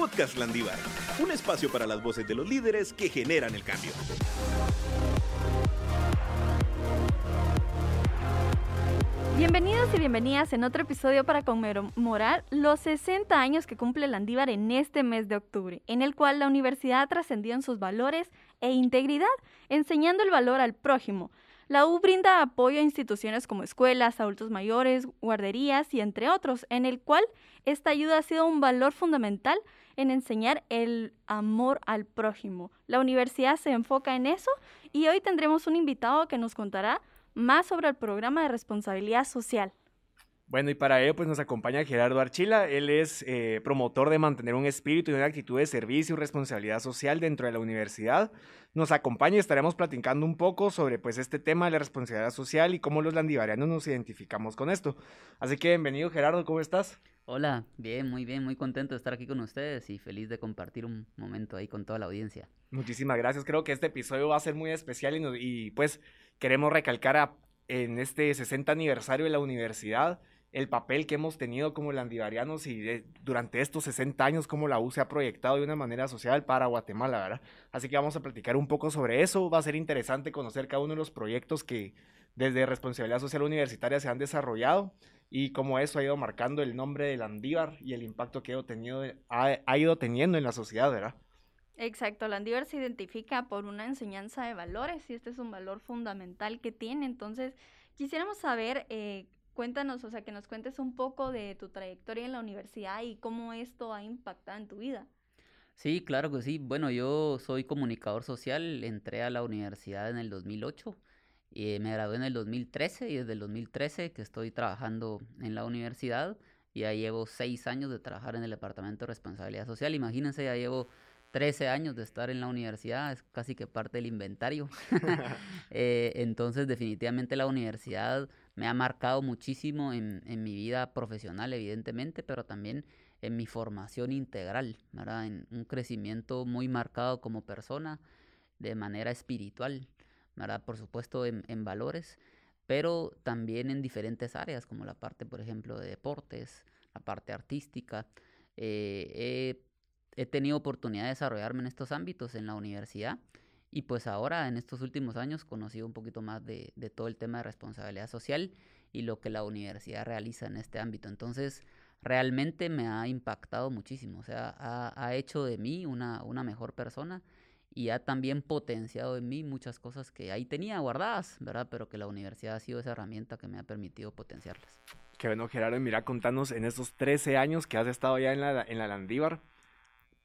Podcast Landívar, un espacio para las voces de los líderes que generan el cambio. Bienvenidos y bienvenidas en otro episodio para conmemorar los 60 años que cumple Landívar en este mes de octubre, en el cual la universidad trascendió en sus valores e integridad, enseñando el valor al prójimo. La U brinda apoyo a instituciones como escuelas, adultos mayores, guarderías y entre otros, en el cual esta ayuda ha sido un valor fundamental en enseñar el amor al prójimo. La universidad se enfoca en eso y hoy tendremos un invitado que nos contará más sobre el programa de responsabilidad social. Bueno, y para ello pues nos acompaña Gerardo Archila. Él es eh, promotor de mantener un espíritu y una actitud de servicio y responsabilidad social dentro de la universidad. Nos acompaña y estaremos platicando un poco sobre pues este tema de la responsabilidad social y cómo los landivarianos nos identificamos con esto. Así que bienvenido Gerardo, ¿cómo estás? Hola, bien, muy bien, muy contento de estar aquí con ustedes y feliz de compartir un momento ahí con toda la audiencia. Muchísimas gracias, creo que este episodio va a ser muy especial y, y pues queremos recalcar a, en este 60 aniversario de la universidad el papel que hemos tenido como landivarianos y durante estos 60 años cómo la U se ha proyectado de una manera social para Guatemala, ¿verdad? Así que vamos a platicar un poco sobre eso. Va a ser interesante conocer cada uno de los proyectos que desde Responsabilidad Social Universitaria se han desarrollado y cómo eso ha ido marcando el nombre de Landívar y el impacto que ha ido teniendo en la sociedad, ¿verdad? Exacto, Landívar se identifica por una enseñanza de valores y este es un valor fundamental que tiene. Entonces, quisiéramos saber, eh, cuéntanos, o sea, que nos cuentes un poco de tu trayectoria en la universidad y cómo esto ha impactado en tu vida. Sí, claro que sí. Bueno, yo soy comunicador social, entré a la universidad en el 2008. y me gradué en el 2013 y desde el 2013 que estoy trabajando en la universidad. Ya llevo seis años de trabajar en el Departamento de Responsabilidad Social. Imagínense, ya llevo 13 años de estar en la universidad, es casi que parte del inventario. Eh, entonces, definitivamente la universidad me ha marcado muchísimo en, mi vida profesional, evidentemente, pero también en mi formación integral, ¿verdad? En un crecimiento muy marcado como persona, de manera espiritual, ¿verdad? Por supuesto, en, valores, pero también en diferentes áreas, como la parte, por ejemplo, de deportes, la parte artística. Eh, he tenido oportunidad de desarrollarme en estos ámbitos en la universidad y pues ahora en estos últimos años conocí un poquito más de, todo el tema de responsabilidad social y lo que la universidad realiza en este ámbito. Entonces realmente me ha impactado muchísimo, o sea, ha, hecho de mí una, una mejor persona y ha también potenciado en mí muchas cosas que ahí tenía guardadas, ¿verdad? Pero que la universidad ha sido esa herramienta que me ha permitido potenciarlas. Qué bueno, Gerardo, mira, contanos en estos 13 años que has estado ya en la, en la Landívar,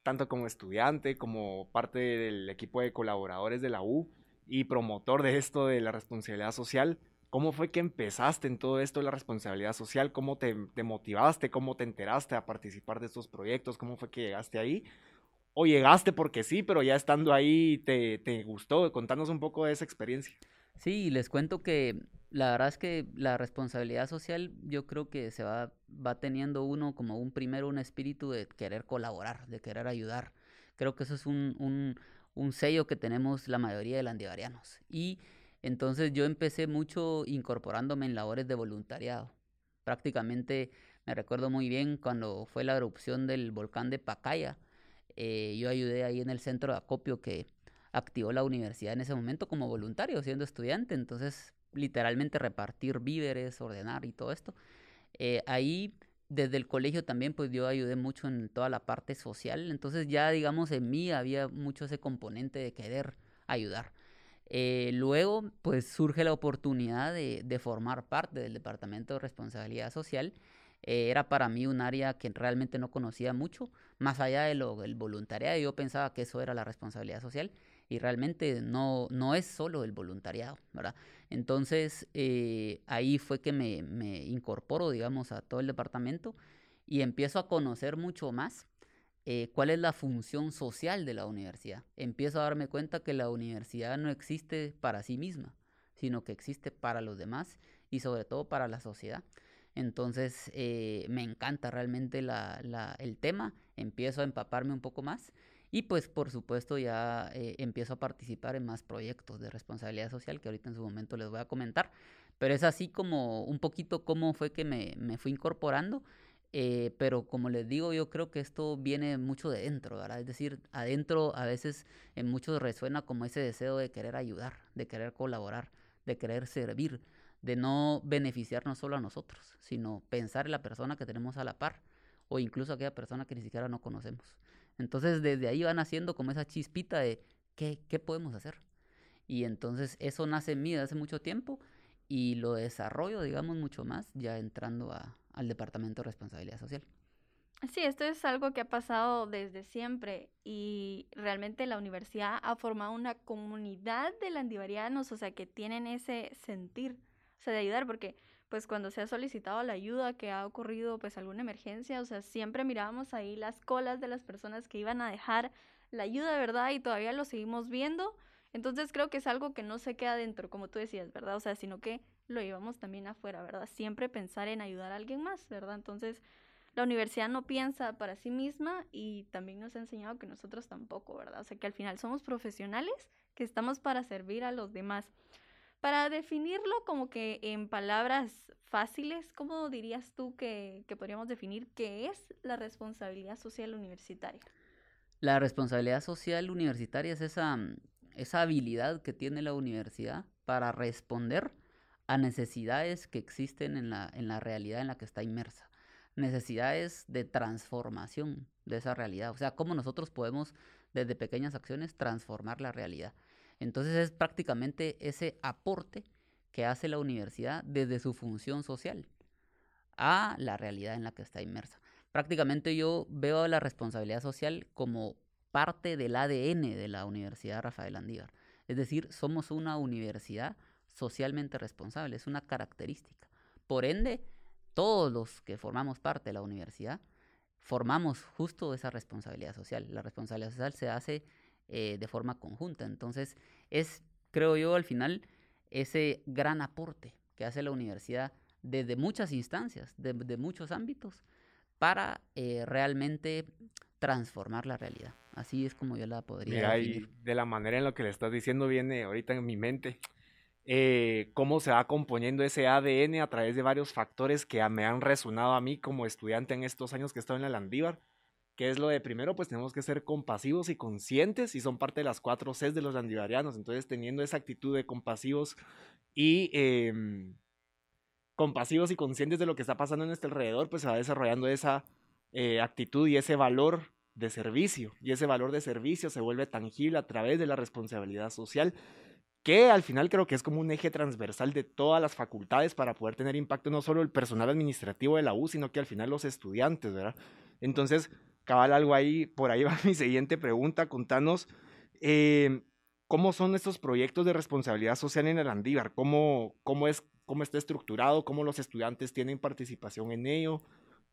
tanto como estudiante, como parte del equipo de colaboradores de la U y promotor de esto de la responsabilidad social. ¿Cómo fue que empezaste en todo esto de la responsabilidad social? ¿Cómo te, motivaste? ¿Cómo te enteraste a participar de estos proyectos? ¿Cómo fue que llegaste ahí? ¿O llegaste porque sí, pero ya estando ahí te, te gustó? Contanos un poco de esa experiencia. Sí, les cuento que la verdad es que la responsabilidad social yo creo que se va, va teniendo uno como un primero un espíritu de querer colaborar, de querer ayudar. Creo que eso es un, un, un sello que tenemos la mayoría de landivarianos. Y entonces yo empecé mucho incorporándome en labores de voluntariado. Prácticamente me recuerdo muy bien cuando fue la erupción del volcán de Pacaya. Eh, yo ayudé ahí en el centro de acopio que activó la universidad en ese momento como voluntario, siendo estudiante. Entonces literalmente repartir víveres, ordenar y todo esto. Eh, ahí desde el colegio también pues yo ayudé mucho en toda la parte social, entonces ya digamos en mí había mucho ese componente de querer ayudar. Eh, luego pues surge la oportunidad de, formar parte del Departamento de Responsabilidad Social. Eh, era para mí un área que realmente no conocía mucho, más allá de lo del voluntariado, yo pensaba que eso era la responsabilidad social y realmente no, no es solo el voluntariado, ¿verdad? Entonces eh, ahí fue que me, me, incorporo, digamos, a todo el departamento y empiezo a conocer mucho más eh, cuál es la función social de la universidad. Empiezo a darme cuenta que la universidad no existe para sí misma, sino que existe para los demás y sobre todo para la sociedad. Entonces eh, me encanta realmente la, la, el tema, empiezo a empaparme un poco más y pues por supuesto ya eh, empiezo a participar en más proyectos de responsabilidad social que ahorita en su momento les voy a comentar. Pero es así como un poquito cómo fue que me, me fui incorporando. eh, pero como les digo, yo creo que esto viene mucho de dentro, ¿verdad? Es decir, adentro a veces en muchos resuena como ese deseo de querer ayudar, de querer colaborar, de querer servir, de no beneficiarnos solo a nosotros, sino pensar en la persona que tenemos a la par o incluso aquella persona que ni siquiera no conocemos. Entonces desde ahí van haciendo como esa chispita de qué, qué podemos hacer. Y entonces eso nace en mí desde hace mucho tiempo y lo desarrollo, digamos, mucho más ya entrando a, al Departamento de Responsabilidad Social. Sí, esto es algo que ha pasado desde siempre y realmente la universidad ha formado una comunidad de landivarianos, o sea, que tienen ese sentir, o sea, de ayudar, porque pues cuando se ha solicitado la ayuda, que ha ocurrido pues alguna emergencia, o sea, siempre mirábamos ahí las colas de las personas que iban a dejar la ayuda, ¿verdad? Y todavía lo seguimos viendo. Entonces creo que es algo que no se queda dentro, como tú decías, ¿verdad? O sea, sino que lo llevamos también afuera, ¿verdad? Siempre pensar en ayudar a alguien más, ¿verdad? Entonces, la universidad no piensa para sí misma y también nos ha enseñado que nosotros tampoco, ¿verdad? O sea, que al final somos profesionales que estamos para servir a los demás. Para definirlo como que en palabras fáciles, ¿cómo dirías tú que, que podríamos definir qué es la responsabilidad social universitaria? La responsabilidad social universitaria es esa, esa habilidad que tiene la universidad para responder a necesidades que existen en la, en la realidad en la que está inmersa. Necesidades de transformación de esa realidad. O sea, cómo nosotros podemos, desde pequeñas acciones, transformar la realidad. Entonces es prácticamente ese aporte que hace la universidad desde su función social a la realidad en la que está inmersa. Prácticamente yo veo la responsabilidad social como parte del ADN de la Universidad Rafael Andívar. Es decir, somos una universidad socialmente responsable, es una característica. Por ende, todos los que formamos parte de la universidad formamos justo esa responsabilidad social. La responsabilidad social se hace eh, de forma conjunta. Entonces, es, creo yo, al final, ese gran aporte que hace la universidad desde muchas instancias, de, muchos ámbitos, para eh, realmente transformar la realidad. Así es como yo la podría Mira, de la manera en la que le estás diciendo viene ahorita en mi mente eh, cómo se va componiendo ese ADN a través de varios factores que me han resonado a mí como estudiante en estos años que he estado en la Landívar. Que es lo de primero, pues tenemos que ser compasivos y conscientes y son parte de las cuatro Cs de los landivarianos. Entonces, teniendo esa actitud de compasivos y em, compasivos y conscientes de lo que está pasando en nuestro alrededor, pues se va desarrollando esa eh, actitud y ese valor de servicio. Y ese valor de servicio se vuelve tangible a través de la responsabilidad social que al final creo que es como un eje transversal de todas las facultades para poder tener impacto no solo el personal administrativo de la U, sino que al final los estudiantes, ¿verdad? Entonces, cabal algo ahí, por ahí va mi siguiente pregunta, contanos eh, cómo son estos proyectos de responsabilidad social en el Andívar, cómo, cómo, es, cómo está estructurado, cómo los estudiantes tienen participación en ello,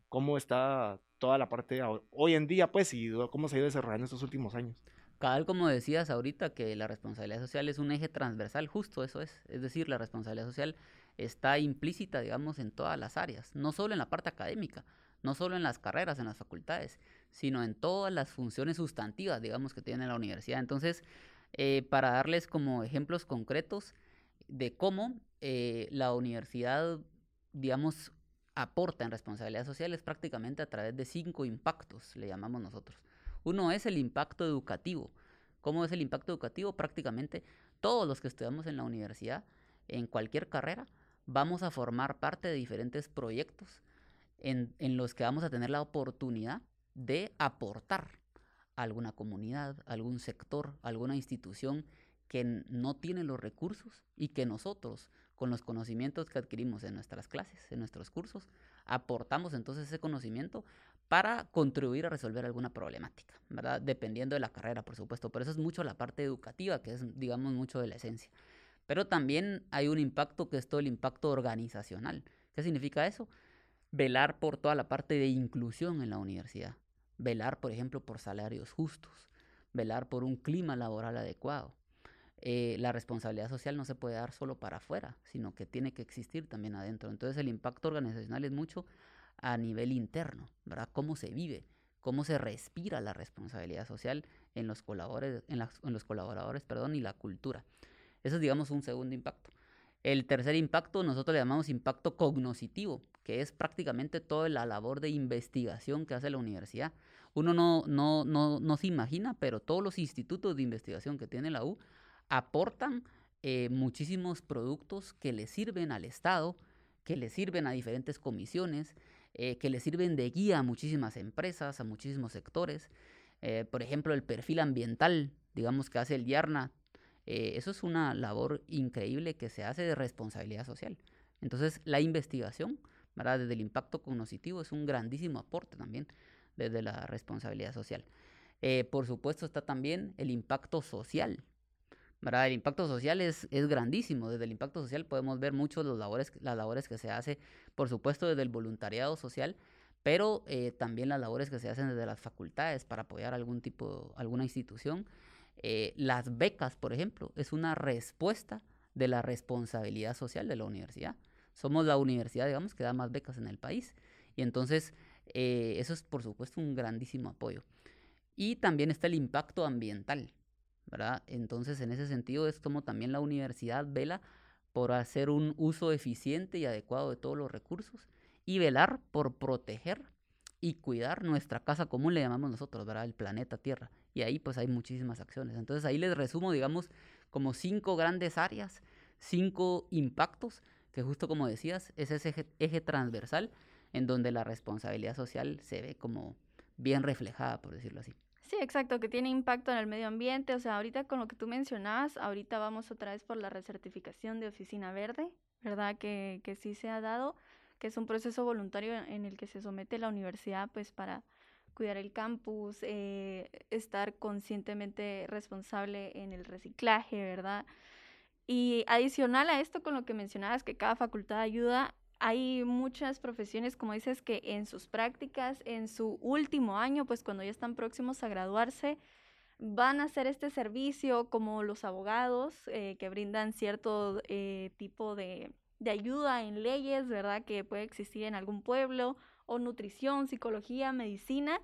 cómo está toda la parte hoy en día, pues, y cómo se ha ido desarrollando estos últimos años. Cabal, como decías ahorita, que la responsabilidad social es un eje transversal, justo eso es. Es decir, la responsabilidad social está implícita, digamos, en todas las áreas, no solo en la parte académica, no solo en las carreras, en las facultades, sino en todas las funciones sustantivas, digamos, que tiene la universidad. Entonces, eh, para darles como ejemplos concretos de cómo eh, la universidad, digamos, aporta en responsabilidad social es prácticamente a través de cinco impactos, le llamamos nosotros. Uno es el impacto educativo. ¿Cómo es el impacto educativo? Prácticamente todos los que estudiamos en la universidad, en cualquier carrera, vamos a formar parte de diferentes proyectos en, los que vamos a tener la oportunidad de aportar a alguna comunidad, algún sector, alguna institución que no tiene los recursos y que nosotros, con los conocimientos que adquirimos en nuestras clases, en nuestros cursos, aportamos entonces ese conocimiento para contribuir a resolver alguna problemática, ¿verdad? Dependiendo de la carrera, por supuesto. Pero eso es mucho la parte educativa, que es, digamos, mucho de la esencia. Pero también hay un impacto que es todo el impacto organizacional. ¿Qué significa eso? Velar por toda la parte de inclusión en la universidad. Velar, por ejemplo, por salarios justos. Velar por un clima laboral adecuado. Eh, la responsabilidad social no se puede dar solo para afuera, sino que tiene que existir también adentro. Entonces el impacto organizacional es mucho a nivel interno, ¿verdad? Cómo se vive, cómo se respira la responsabilidad social en los colaboradores, en, los colaboradores perdón, y la cultura. Eso es, digamos, un segundo impacto. El tercer impacto nosotros le llamamos impacto cognoscitivo, que es prácticamente toda la labor de investigación que hace la universidad. Uno no, no, no, no se imagina, pero todos los institutos de investigación que tiene la U aportan eh, muchísimos productos que le sirven al Estado, que le sirven a diferentes comisiones, eh, que le sirven de guía a muchísimas empresas, a muchísimos sectores. Eh, por ejemplo, el perfil ambiental, digamos que hace el YARNA, eso es una labor increíble que se hace de responsabilidad social. Entonces, la investigación, ¿verdad? desde el impacto cognitivo, es un grandísimo aporte también desde la responsabilidad social. por supuesto está también el impacto social, el impacto social es, es, grandísimo. Desde el impacto social podemos ver mucho los labores, las labores que se hace, por supuesto, desde el voluntariado social, pero eh, también las labores que se hacen desde las facultades para apoyar algún tipo, alguna institución. Eh, las becas, por ejemplo, es una respuesta de la responsabilidad social de la universidad. Somos la universidad, digamos, que da más becas en el país. Y entonces, eh, eso es, por supuesto, un grandísimo apoyo. Y también está el impacto ambiental. Entonces, en ese sentido, es como también la universidad vela por hacer un uso eficiente y adecuado de todos los recursos y velar por proteger y cuidar nuestra casa común, le llamamos nosotros, ¿verdad? El planeta Tierra. Y ahí pues hay muchísimas acciones. Entonces ahí les resumo, digamos, como cinco grandes áreas, cinco impactos, que justo como decías, es ese eje transversal en donde la responsabilidad social se ve como bien reflejada, por decirlo así. Sí, exacto, que tiene impacto en el medio ambiente. O sea, ahorita con lo que tú mencionabas, ahorita vamos otra vez por la recertificación de Oficina Verde, ¿verdad? Que, que sí se ha dado, que es un proceso voluntario en el que se somete la universidad, pues para cuidar el campus, eh, estar conscientemente responsable en el reciclaje, ¿verdad? Y adicional a esto, con lo que mencionabas, que cada facultad ayuda, hay muchas profesiones, como dices, que en sus prácticas, en su último año, pues cuando ya están próximos a graduarse, van a hacer este servicio como los abogados eh, que brindan cierto eh, tipo de, de ayuda en leyes, ¿verdad? Que puede existir en algún pueblo, o nutrición, psicología, medicina,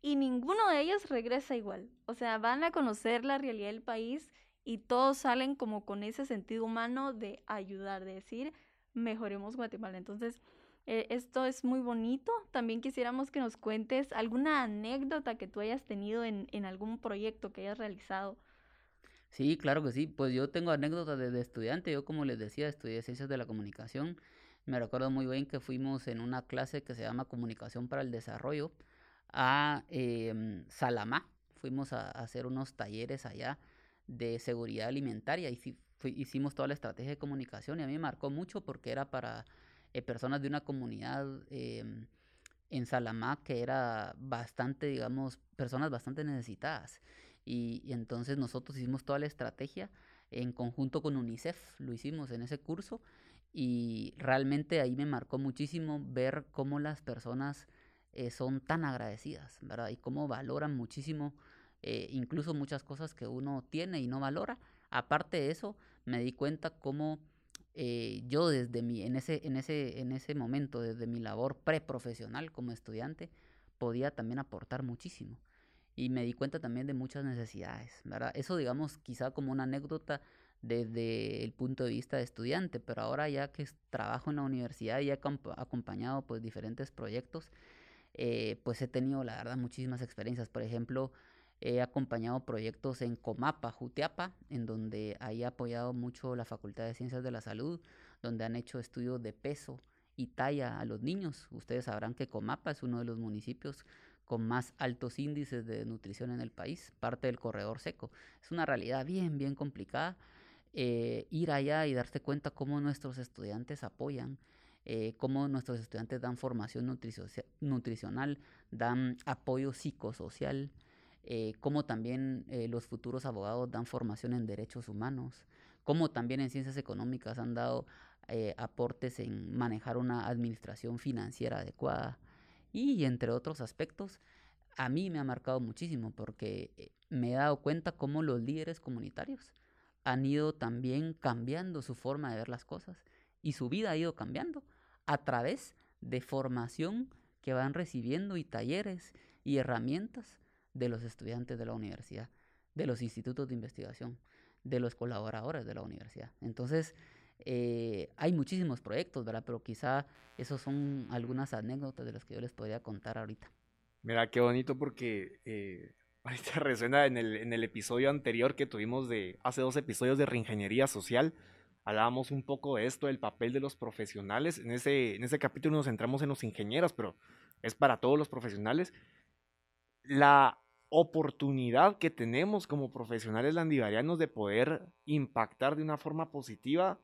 y ninguno de ellos regresa igual. O sea, van a conocer la realidad del país y todos salen como con ese sentido humano de ayudar, de decir, mejoremos Guatemala. Entonces, eh, esto es muy bonito. También quisiéramos que nos cuentes alguna anécdota que tú hayas tenido en, en algún proyecto que hayas realizado. Sí, claro que sí. Pues yo tengo anécdotas desde estudiante. Yo, como les decía, estudié Ciencias de la Comunicación. Me recuerdo muy bien que fuimos en una clase que se llama Comunicación para el Desarrollo a eh, Salamá. Fuimos a, hacer unos talleres allá de seguridad alimentaria hicimos toda la estrategia de comunicación y a mí me marcó mucho porque era para eh, personas de una comunidad em, en Salamá que era bastante, digamos, personas bastante necesitadas. Y, y, entonces nosotros hicimos toda la estrategia en conjunto con UNICEF, lo hicimos en ese curso y realmente ahí me marcó muchísimo ver cómo las personas eh, son tan agradecidas, ¿verdad? Y cómo valoran muchísimo eh, incluso muchas cosas que uno tiene y no valora. Aparte de eso, me di cuenta cómo eh, yo desde mi, en ese, en ese, en ese momento, desde mi labor preprofesional como estudiante, podía también aportar muchísimo. Y me di cuenta también de muchas necesidades, ¿verdad? Eso, digamos, quizá como una anécdota desde el punto de vista de estudiante, pero ahora ya que trabajo en la universidad y he acompañado pues diferentes proyectos, eh, pues he tenido, la verdad, muchísimas experiencias. Por ejemplo, He acompañado proyectos en Comapa, Jutiapa, en donde he apoyado mucho la Facultad de Ciencias de la Salud, donde han hecho estudios de peso y talla a los niños. Ustedes sabrán que Comapa es uno de los municipios con más altos índices de nutrición en el país, parte del corredor seco. Es una realidad bien, bien complicada. Eh, ir allá y darse cuenta cómo nuestros estudiantes apoyan, eh, cómo nuestros estudiantes dan formación nutricional, dan apoyo psicosocial, eh, cómo también eh, los futuros abogados dan formación en derechos humanos, cómo también en ciencias económicas han dado eh, aportes en manejar una administración financiera adecuada y entre otros aspectos, a mí me ha marcado muchísimo porque me he dado cuenta cómo los líderes comunitarios han ido también cambiando su forma de ver las cosas y su vida ha ido cambiando a través de formación que van recibiendo y talleres y herramientas de los estudiantes de la universidad, de los institutos de investigación, de los colaboradores de la universidad. Entonces, Eh, hay muchísimos proyectos, ¿verdad? Pero quizá esos son algunas anécdotas de las que yo les podría contar ahorita. Mira, qué bonito porque eh, ahorita resuena en el, en el episodio anterior que tuvimos de hace dos episodios de reingeniería social. Hablábamos un poco de esto, del papel de los profesionales. En ese, en ese capítulo nos centramos en los ingenieros, pero es para todos los profesionales. La oportunidad que tenemos como profesionales landivarianos de poder impactar de una forma positiva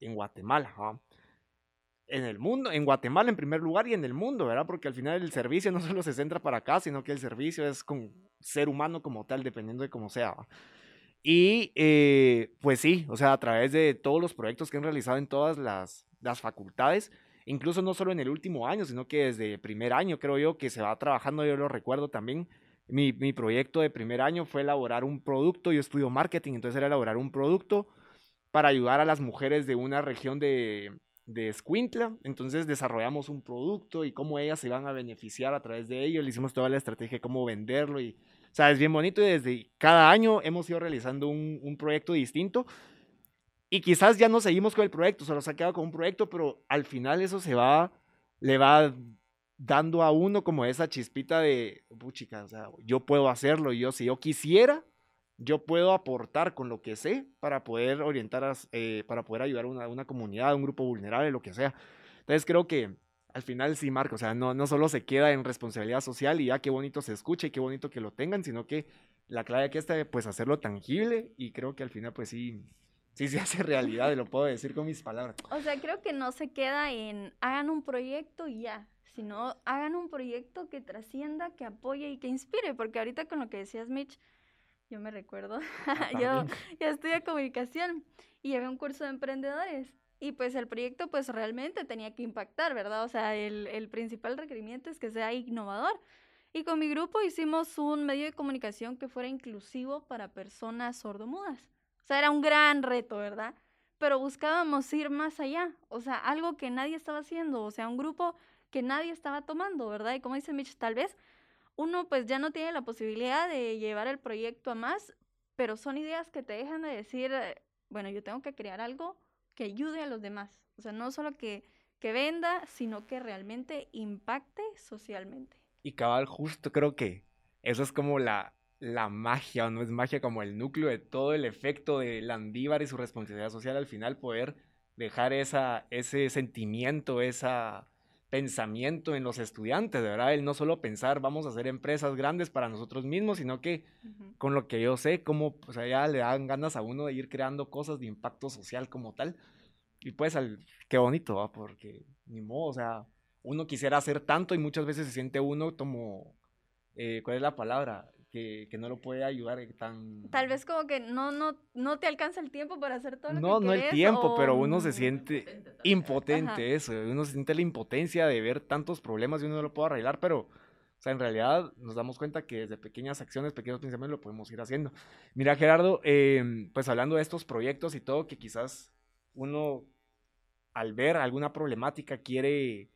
en Guatemala. En el mundo, en Guatemala en primer lugar y en el mundo, ¿verdad? Porque al final el servicio no solo se centra para acá, sino que el servicio es con ser humano como tal, dependiendo de cómo sea. Y eh, pues sí, o sea, a través de todos los proyectos que han realizado en todas las, las facultades, incluso no solo en el último año, sino que desde primer año creo yo que se va trabajando, yo lo recuerdo también, mi, mi, proyecto de primer año fue elaborar un producto, yo estudio marketing, entonces era elaborar un producto para ayudar a las mujeres de una región de, de Escuintla. Entonces desarrollamos un producto y cómo ellas se van a beneficiar a través de ello. Le hicimos toda la estrategia de cómo venderlo y, o sea, es bien bonito y desde cada año hemos ido realizando un, un proyecto distinto. Y quizás ya no seguimos con el proyecto, solo se ha quedado con un proyecto, pero al final eso se va, le va dando a uno como esa chispita de, puchica, o sea, yo puedo hacerlo, yo si yo quisiera, yo puedo aportar con lo que sé para poder orientar, a, eh, para poder ayudar a una, una, comunidad, a un grupo vulnerable, lo que sea. Entonces creo que al final sí, Marco, o sea, no, no solo se queda en responsabilidad social y ya qué bonito se escucha y qué bonito que lo tengan, sino que la clave aquí está pues hacerlo tangible y creo que al final pues sí, sí se hace realidad, y lo puedo decir con mis palabras. O sea, creo que no se queda en hagan un proyecto y ya, sino hagan un proyecto que trascienda, que apoye y que inspire, porque ahorita con lo que decías, Mitch, yo me recuerdo, ah, yo, yo estudié comunicación y llevé un curso de emprendedores y pues el proyecto pues realmente tenía que impactar, ¿verdad? O sea, el, el principal requerimiento es que sea innovador. Y con mi grupo hicimos un medio de comunicación que fuera inclusivo para personas sordomudas. O sea, era un gran reto, ¿verdad? Pero buscábamos ir más allá, o sea, algo que nadie estaba haciendo, o sea, un grupo que nadie estaba tomando, ¿verdad? Y como dice Mitch, tal vez uno pues ya no tiene la posibilidad de llevar el proyecto a más, pero son ideas que te dejan de decir, eh, bueno, yo tengo que crear algo que ayude a los demás. O sea, no solo que, que venda, sino que realmente impacte socialmente. Y cabal, justo creo que eso es como la, la magia, o no es magia, como el núcleo de todo el efecto de Landívar y su responsabilidad social al final, poder dejar esa, ese sentimiento, esa pensamiento en los estudiantes, de verdad, el no solo pensar vamos a hacer empresas grandes para nosotros mismos, sino que con lo que yo sé, como o sea, ya le dan ganas a uno de ir creando cosas de impacto social como tal. Y pues, al, qué bonito, ¿va? porque ni modo, o sea, uno quisiera hacer tanto y muchas veces se siente uno como, eh, ¿cuál es la palabra? Que, que, no lo puede ayudar tan... Tal vez como que no, no, no te alcanza el tiempo para hacer todo lo no, que No, no el tiempo, o... pero uno se siente impotente, Ajá. eso, uno se siente la impotencia de ver tantos problemas y uno no lo puede arreglar, pero, o sea, en realidad nos damos cuenta que desde pequeñas acciones, pequeños pensamientos lo podemos ir haciendo. Mira, Gerardo, eh, pues hablando de estos proyectos y todo, que quizás uno al ver alguna problemática quiere,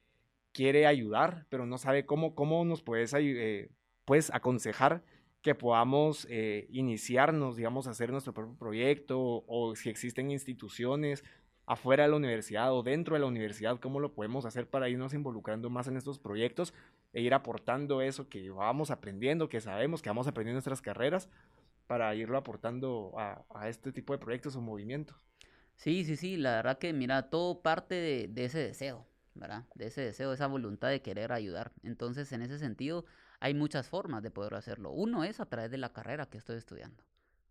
quiere ayudar, pero no sabe cómo, cómo nos puedes, eh, pues, aconsejar que podamos eh, iniciarnos, digamos, a hacer nuestro propio proyecto o, si existen instituciones afuera de la universidad o dentro de la universidad, cómo lo podemos hacer para irnos involucrando más en estos proyectos e ir aportando eso que vamos aprendiendo, que sabemos que vamos aprendiendo en nuestras carreras para irlo aportando a, a este tipo de proyectos o movimientos. Sí, sí, sí, la verdad que mira, todo parte de, de ese deseo, ¿verdad? De ese deseo, esa voluntad de querer ayudar. Entonces, en ese sentido, hay muchas formas de poder hacerlo. Uno es a través de la carrera que estoy estudiando.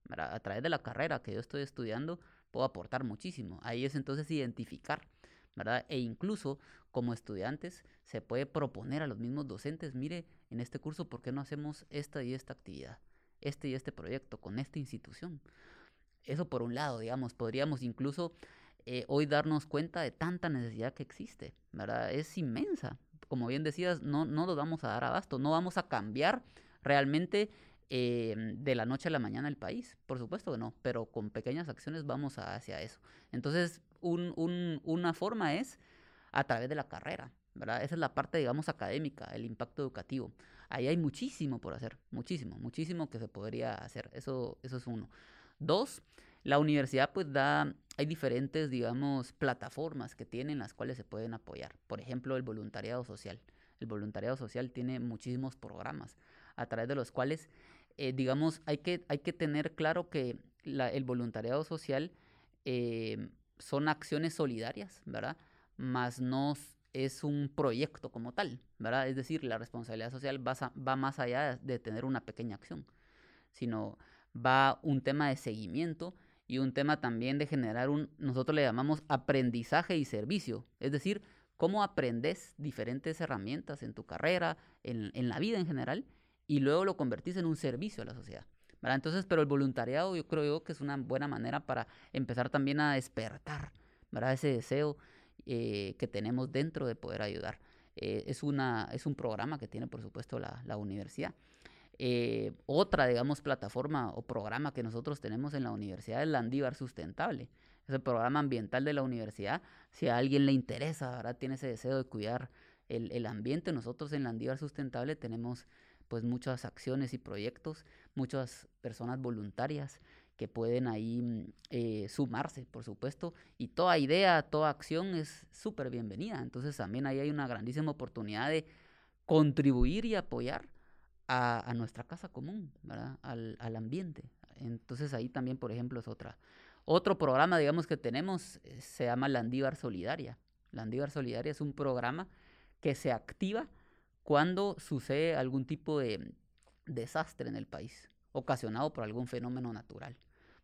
¿verdad? A través de la carrera que yo estoy estudiando puedo aportar muchísimo. Ahí es entonces identificar, ¿verdad? E incluso como estudiantes se puede proponer a los mismos docentes, mire, en este curso, ¿por qué no hacemos esta y esta actividad? Este y este proyecto con esta institución. Eso por un lado, digamos, podríamos incluso eh, hoy darnos cuenta de tanta necesidad que existe, ¿verdad? Es inmensa como bien decías, no, no nos vamos a dar abasto, no vamos a cambiar realmente eh, de la noche a la mañana el país, por supuesto que no, pero con pequeñas acciones vamos a, hacia eso. Entonces, un, un, una forma es a través de la carrera, ¿verdad? Esa es la parte, digamos, académica, el impacto educativo. Ahí hay muchísimo por hacer, muchísimo, muchísimo que se podría hacer, eso, eso es uno. Dos, la universidad pues da hay diferentes, digamos, plataformas que tienen las cuales se pueden apoyar. Por ejemplo, el voluntariado social. El voluntariado social tiene muchísimos programas a través de los cuales, eh, digamos, hay que, hay que tener claro que el voluntariado social eh, son acciones solidarias, ¿verdad? Más no es un proyecto como tal, ¿verdad? Es decir, la responsabilidad social va, va más allá de tener una pequeña acción, sino va un tema de seguimiento y un tema también de generar un, nosotros le llamamos aprendizaje y servicio, es decir, cómo aprendes diferentes herramientas en tu carrera, en, en la vida en general, y luego lo convertís en un servicio a la sociedad. Entonces, pero el voluntariado yo creo yo que es una buena manera para empezar también a despertar ese deseo eh, que tenemos dentro de poder ayudar. Eh, es, una, es un programa que tiene, por supuesto, la, la universidad. Eh, otra, digamos, plataforma o programa que nosotros tenemos en la universidad es la Andívar Sustentable. Es el programa ambiental de la universidad. Si a alguien le interesa, ¿verdad? tiene ese deseo de cuidar el, el ambiente, nosotros en la Andívar Sustentable tenemos pues muchas acciones y proyectos, muchas personas voluntarias que pueden ahí mm, eh, sumarse, por supuesto, y toda idea, toda acción es súper bienvenida. Entonces también ahí hay una grandísima oportunidad de contribuir y apoyar a, nuestra casa común, al, ambiente. Entonces ahí también, por ejemplo, es otra. Otro programa, digamos, que tenemos eh, se llama Landívar Solidaria. Landívar Solidaria es un programa que se activa cuando sucede algún tipo de desastre en el país, ocasionado por algún fenómeno natural.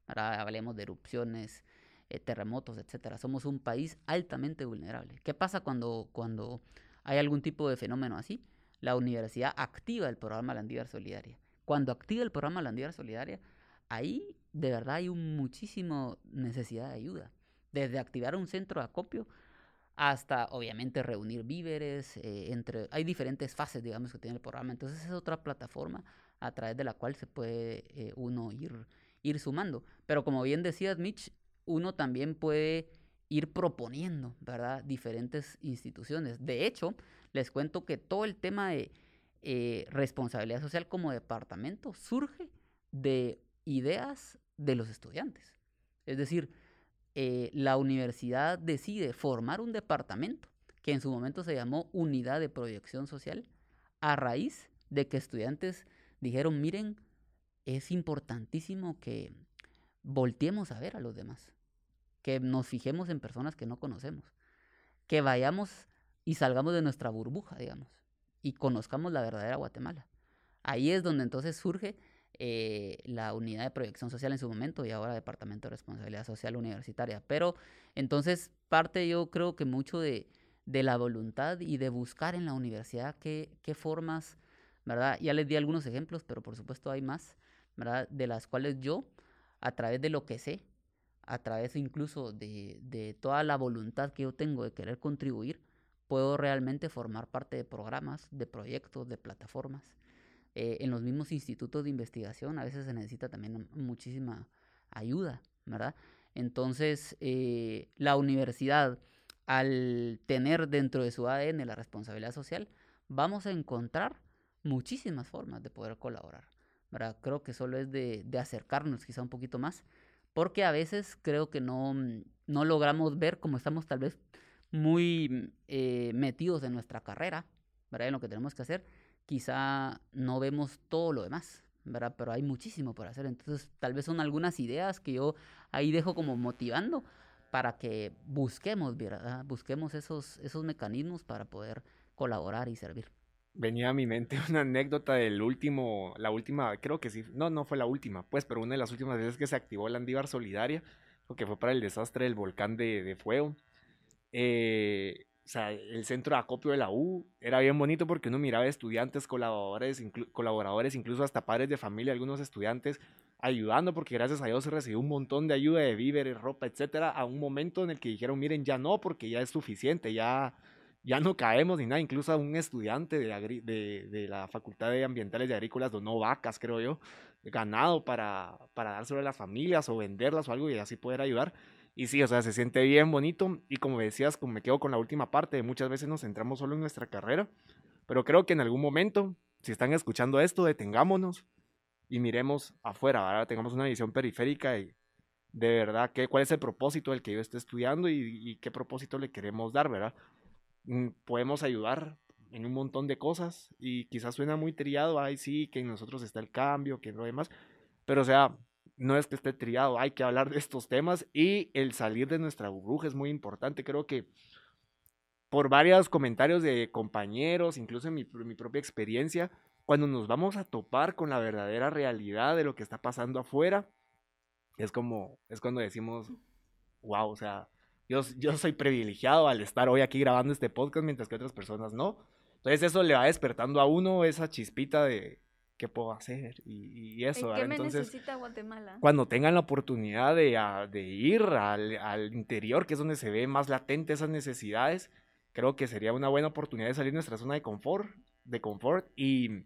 Ahora hablemos de erupciones, eh, terremotos, etcétera. Somos un país altamente vulnerable. ¿Qué pasa cuando, cuando hay algún tipo de fenómeno así? La universidad activa el programa Landívar Solidaria. Cuando activa el programa Landívar Solidaria, ahí de verdad hay un muchísimo necesidad de ayuda. Desde activar un centro de acopio hasta obviamente reunir víveres, eh, entre, hay diferentes fases, digamos, que tiene el programa. Entonces es otra plataforma a través de la cual se puede eh, uno ir, ir sumando. Pero como bien decías, Mitch, uno también puede ir proponiendo, ¿verdad? Diferentes instituciones. De hecho, les cuento que todo el tema de eh, responsabilidad social como departamento surge de ideas de los estudiantes. Es decir, eh, la universidad decide formar un departamento que en su momento se llamó Unidad de Proyección Social a raíz de que estudiantes dijeron, miren, es importantísimo que volteemos a ver a los demás, que nos fijemos en personas que no conocemos, que vayamos y salgamos de nuestra burbuja, digamos, y conozcamos la verdadera Guatemala. Ahí es donde entonces surge eh, la unidad de proyección social en su momento y ahora Departamento de Responsabilidad Social Universitaria. Pero entonces parte yo creo que mucho de, de la voluntad y de buscar en la universidad qué, qué formas, ¿verdad? Ya les di algunos ejemplos, pero por supuesto hay más, ¿verdad? De las cuales yo, a través de lo que sé, a través incluso de, de toda la voluntad que yo tengo de querer contribuir, puedo realmente formar parte de programas, de proyectos, de plataformas. Eh, en los mismos institutos de investigación a veces se necesita también muchísima ayuda, ¿verdad? Entonces, eh, la universidad, al tener dentro de su ADN la responsabilidad social, vamos a encontrar muchísimas formas de poder colaborar, ¿verdad? Creo que solo es de, de acercarnos quizá un poquito más, porque a veces creo que no, no logramos ver como estamos tal vez muy eh, metidos en nuestra carrera, ¿verdad? En lo que tenemos que hacer, quizá no vemos todo lo demás, ¿verdad? Pero hay muchísimo por hacer. Entonces, tal vez son algunas ideas que yo ahí dejo como motivando para que busquemos, ¿verdad? Busquemos esos, esos mecanismos para poder colaborar y servir. Venía a mi mente una anécdota del último, la última, creo que sí, no, no fue la última, pues, pero una de las últimas veces que se activó la Andívar Solidaria, que fue para el desastre del volcán de, de Fuego. Eh, o sea, el centro de acopio de la U era bien bonito porque uno miraba estudiantes, colaboradores, colaboradores, incluso hasta padres de familia, algunos estudiantes ayudando, porque gracias a Dios se recibió un montón de ayuda de víveres, ropa, etcétera, a un momento en el que dijeron, miren, ya no, porque ya es suficiente, ya, ya no caemos ni nada. Incluso a un estudiante de, de, la Facultad de Ambientales y Agrícolas donó vacas, creo yo, ganado para, para dárselo a las familias o venderlas o algo y así poder ayudar. Y sí, o sea, se siente bien bonito. Y como decías, como me quedo con la última parte, muchas veces nos centramos solo en nuestra carrera. Pero creo que en algún momento, si están escuchando esto, detengámonos y miremos afuera, ahora tengamos una visión periférica de, de verdad qué, cuál es el propósito del que yo esté estudiando y, qué propósito le queremos dar, ¿verdad? Mm, podemos ayudar en un montón de cosas y quizás suena muy triado, ay sí, que en nosotros está el cambio, que lo demás, pero o sea, no es que esté triado, hay que hablar de estos temas y el salir de nuestra burbuja es muy importante, creo que por varios comentarios de compañeros, incluso en mi, mi propia experiencia, cuando nos vamos a topar con la verdadera realidad de lo que está pasando afuera, es como, es cuando decimos, wow, o sea, yo, yo soy privilegiado al estar hoy aquí grabando este podcast mientras que otras personas no. Entonces eso le va despertando a uno esa chispita de qué puedo hacer y, eso. ¿Qué me necesita Guatemala? Cuando tengan la oportunidad de, de ir al, al, interior, que es donde se ve más latente esas necesidades, creo que sería una buena oportunidad de salir de nuestra zona de confort, de confort y,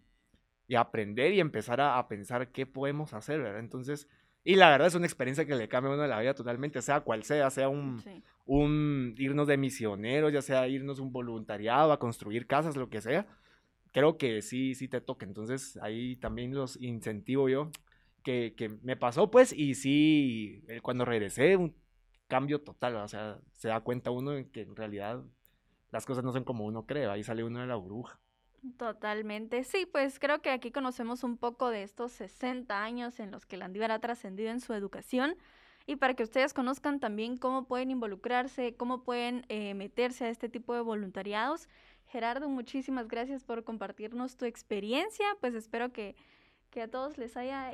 y aprender y empezar a, a, pensar qué podemos hacer, ¿verdad? Entonces, y la verdad es una experiencia que le cambia a uno la vida totalmente, sea cual sea, sea un, un irnos de misioneros, ya sea irnos un voluntariado a construir casas, lo que sea. Creo que sí, sí te toca. Entonces ahí también los incentivo yo, que, que me pasó pues, y sí, cuando regresé, un cambio total, o sea, se da cuenta uno que en realidad las cosas no son como uno cree, ahí sale uno de la burbuja. Totalmente. Sí, pues creo que aquí conocemos un poco de estos 60 años en los que Landívar ha trascendido en su educación y para que ustedes conozcan también cómo pueden involucrarse, cómo pueden eh, meterse a este tipo de voluntariados. Gerardo, muchísimas gracias por compartirnos tu experiencia. Pues espero que, que a todos les haya,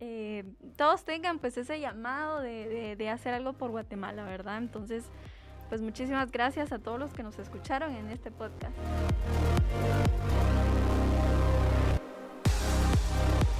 eh, todos tengan pues ese llamado de, de, de hacer algo por Guatemala, ¿verdad? Entonces, pues muchísimas gracias a todos los que nos escucharon en este podcast.